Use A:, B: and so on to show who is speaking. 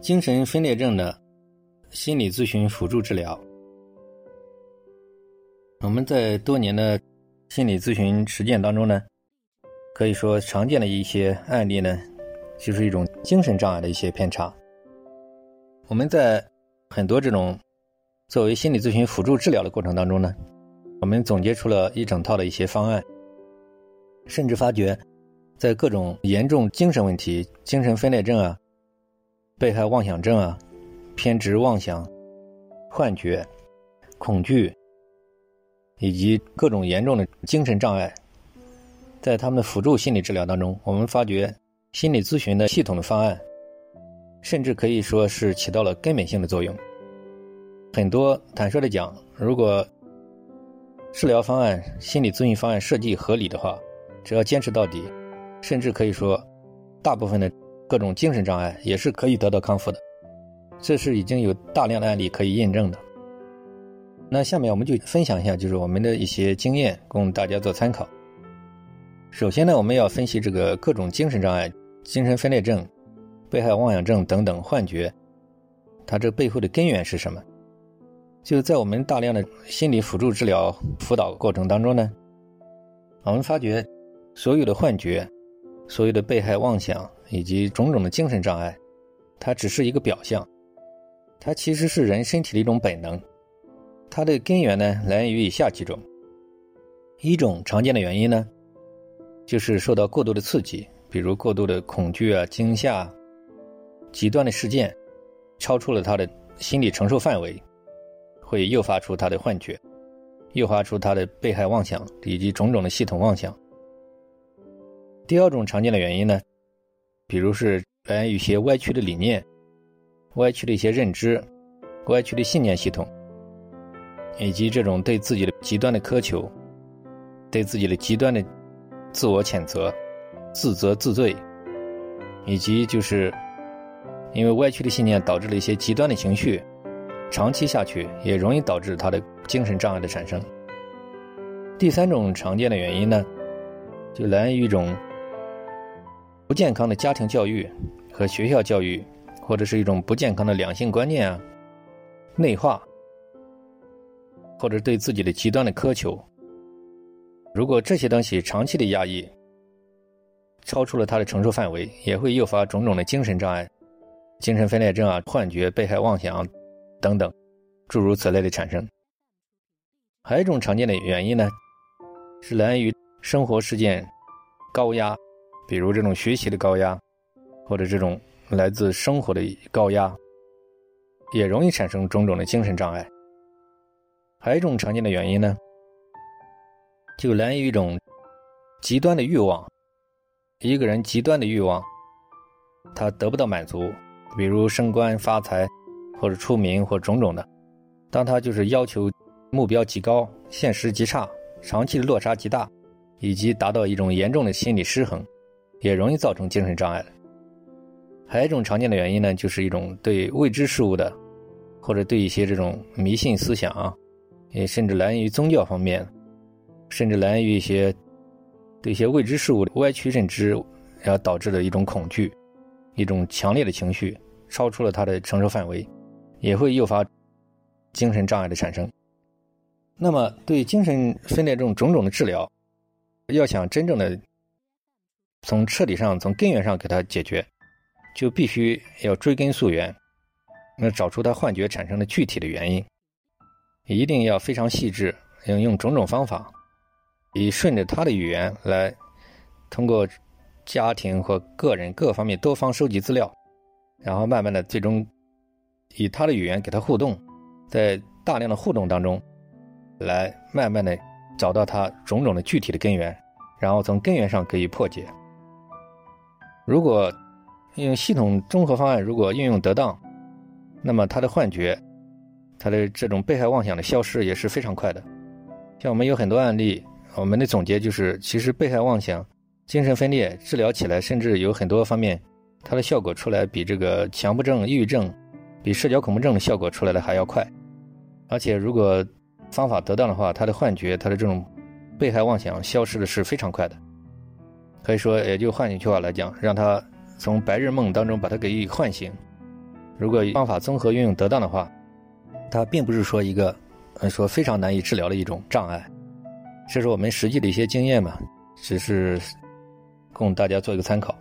A: 精神分裂症的心理咨询辅助治疗。我们在多年的心理咨询实践当中呢，可以说常见的一些案例呢，就是一种精神障碍的一些偏差。我们在很多这种作为心理咨询辅助治疗的过程当中呢，我们总结出了一整套的一些方案，甚至发觉，在各种严重精神问题、精神分裂症啊、被害妄想症啊、偏执妄想、幻觉、恐惧。以及各种严重的精神障碍，在他们的辅助心理治疗当中，我们发觉心理咨询的系统的方案，甚至可以说是起到了根本性的作用。很多坦率的讲，如果治疗方案、心理咨询方案设计合理的话，只要坚持到底，甚至可以说，大部分的各种精神障碍也是可以得到康复的。这是已经有大量的案例可以验证的。那下面我们就分享一下，就是我们的一些经验，供大家做参考。首先呢，我们要分析这个各种精神障碍、精神分裂症、被害妄想症等等幻觉，它这背后的根源是什么？就在我们大量的心理辅助治疗辅导过程当中呢，我们发觉，所有的幻觉、所有的被害妄想以及种种的精神障碍，它只是一个表象，它其实是人身体的一种本能。它的根源呢，来源于以下几种。一种常见的原因呢，就是受到过度的刺激，比如过度的恐惧啊、惊吓、极端的事件，超出了他的心理承受范围，会诱发出他的幻觉，诱发出他的被害妄想以及种种的系统妄想。第二种常见的原因呢，比如是来源于一些歪曲的理念、歪曲的一些认知、歪曲的信念系统。以及这种对自己的极端的苛求，对自己的极端的自我谴责、自责自罪，以及就是因为歪曲的信念导致了一些极端的情绪，长期下去也容易导致他的精神障碍的产生。第三种常见的原因呢，就来源于一种不健康的家庭教育和学校教育，或者是一种不健康的两性观念啊，内化。或者对自己的极端的苛求，如果这些东西长期的压抑，超出了他的承受范围，也会诱发种种的精神障碍、精神分裂症啊、幻觉、被害妄想等等，诸如此类的产生。还有一种常见的原因呢，是来源于生活事件高压，比如这种学习的高压，或者这种来自生活的高压，也容易产生种种的精神障碍。还有一种常见的原因呢，就来源于一种极端的欲望。一个人极端的欲望，他得不到满足，比如升官发财，或者出名，或种种的。当他就是要求目标极高，现实极差，长期的落差极大，以及达到一种严重的心理失衡，也容易造成精神障碍。还有一种常见的原因呢，就是一种对未知事物的，或者对一些这种迷信思想啊。也甚至来源于宗教方面，甚至来源于一些对一些未知事物的歪曲认知，然后导致的一种恐惧，一种强烈的情绪，超出了他的承受范围，也会诱发精神障碍的产生。那么，对精神分裂症种种的治疗，要想真正的从彻底上、从根源上给他解决，就必须要追根溯源，那找出他幻觉产生的具体的原因。一定要非常细致，要用种种方法，以顺着他的语言来，通过家庭和个人各方面多方收集资料，然后慢慢的最终以他的语言给他互动，在大量的互动当中，来慢慢的找到他种种的具体的根源，然后从根源上可以破解。如果用系统综合方案，如果运用得当，那么他的幻觉。他的这种被害妄想的消失也是非常快的，像我们有很多案例，我们的总结就是，其实被害妄想、精神分裂治疗起来，甚至有很多方面，它的效果出来比这个强迫症、抑郁症、比社交恐怖症的效果出来的还要快，而且如果方法得当的话，他的幻觉、他的这种被害妄想消失的是非常快的，可以说，也就换一句话来讲，让他从白日梦当中把他给予唤醒，如果方法综合运用得当的话，它并不是说一个，呃，说非常难以治疗的一种障碍。这是我们实际的一些经验嘛，只是供大家做一个参考。